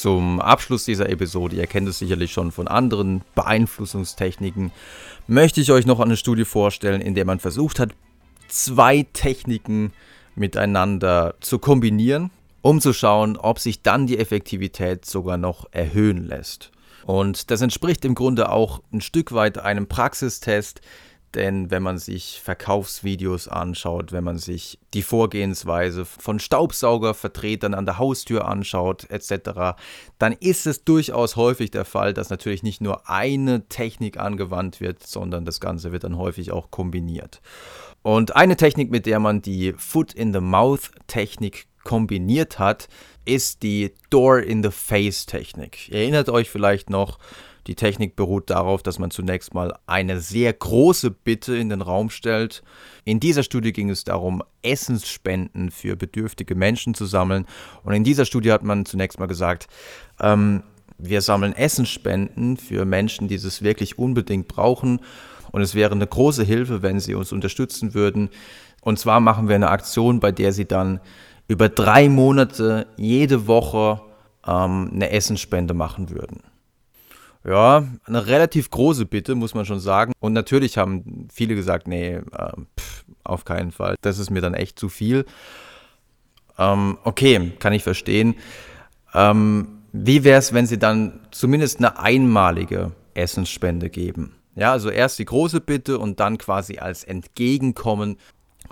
Zum Abschluss dieser Episode, ihr kennt es sicherlich schon von anderen Beeinflussungstechniken, möchte ich euch noch eine Studie vorstellen, in der man versucht hat, zwei Techniken miteinander zu kombinieren, um zu schauen, ob sich dann die Effektivität sogar noch erhöhen lässt. Und das entspricht im Grunde auch ein Stück weit einem Praxistest, denn wenn man sich Verkaufsvideos anschaut, wenn man sich die Vorgehensweise von Staubsaugervertretern an der Haustür anschaut, etc., dann ist es durchaus häufig der Fall, dass natürlich nicht nur eine Technik angewandt wird, sondern das Ganze wird dann häufig auch kombiniert. Und eine Technik, mit der man die Foot kombiniert hat, ist die Door in the Face Technik. Ihr erinnert euch vielleicht noch, die Technik beruht darauf, dass man zunächst mal eine sehr große Bitte in den Raum stellt. In dieser Studie ging es darum, Essensspenden für bedürftige Menschen zu sammeln. Und in dieser Studie hat man zunächst mal gesagt, ähm, wir sammeln Essensspenden für Menschen, die es wirklich unbedingt brauchen. Und es wäre eine große Hilfe, wenn sie uns unterstützen würden. Und zwar machen wir eine Aktion, bei der sie dann über drei Monate jede Woche ähm, eine Essensspende machen würden. Ja, eine relativ große Bitte, muss man schon sagen. Und natürlich haben viele gesagt, nee, äh, pff, auf keinen Fall. Das ist mir dann echt zu viel. Ähm, okay, kann ich verstehen. Ähm, wie wäre es, wenn Sie dann zumindest eine einmalige Essensspende geben? Ja, also erst die große Bitte und dann quasi als Entgegenkommen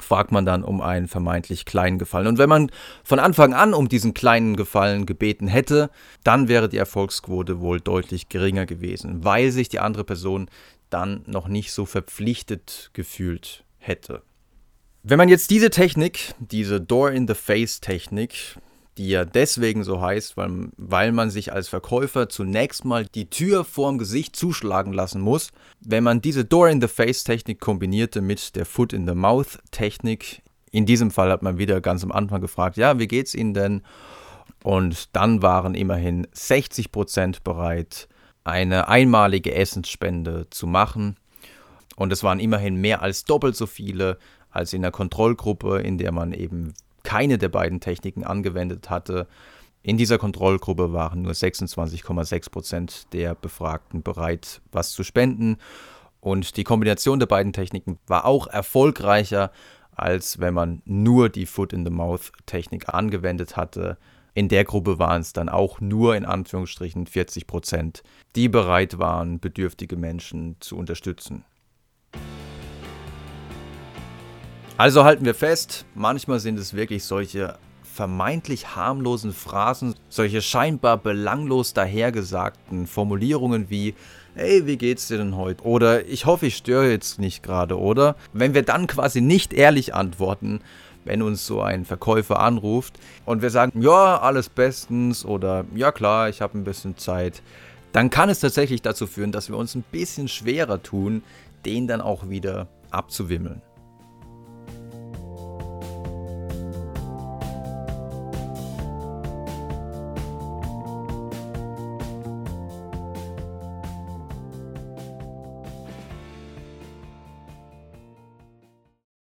fragt man dann um einen vermeintlich kleinen Gefallen. Und wenn man von Anfang an um diesen kleinen Gefallen gebeten hätte, dann wäre die Erfolgsquote wohl deutlich geringer gewesen, weil sich die andere Person dann noch nicht so verpflichtet gefühlt hätte. Wenn man jetzt diese Technik, diese Door-in-the-Face-Technik, die ja deswegen so heißt, weil, weil man sich als Verkäufer zunächst mal die Tür vorm Gesicht zuschlagen lassen muss. Wenn man diese Door-in-the-Face-Technik kombinierte mit der Foot-in-the-Mouth-Technik, in diesem Fall hat man wieder ganz am Anfang gefragt, ja, wie geht's Ihnen denn? Und dann waren immerhin 60% bereit, eine einmalige Essensspende zu machen. Und es waren immerhin mehr als doppelt so viele als in der Kontrollgruppe, in der man eben keine der beiden Techniken angewendet hatte. In dieser Kontrollgruppe waren nur 26,6 Prozent der Befragten bereit, was zu spenden. Und die Kombination der beiden Techniken war auch erfolgreicher, als wenn man nur die Foot-in-the-Mouth-Technik angewendet hatte. In der Gruppe waren es dann auch nur in Anführungsstrichen 40 Prozent, die bereit waren, bedürftige Menschen zu unterstützen. Also halten wir fest, manchmal sind es wirklich solche vermeintlich harmlosen Phrasen, solche scheinbar belanglos dahergesagten Formulierungen wie Hey, wie geht's dir denn heute? Oder ich hoffe, ich störe jetzt nicht gerade, oder? Wenn wir dann quasi nicht ehrlich antworten, wenn uns so ein Verkäufer anruft und wir sagen, ja, alles bestens oder ja klar, ich habe ein bisschen Zeit, dann kann es tatsächlich dazu führen, dass wir uns ein bisschen schwerer tun, den dann auch wieder abzuwimmeln.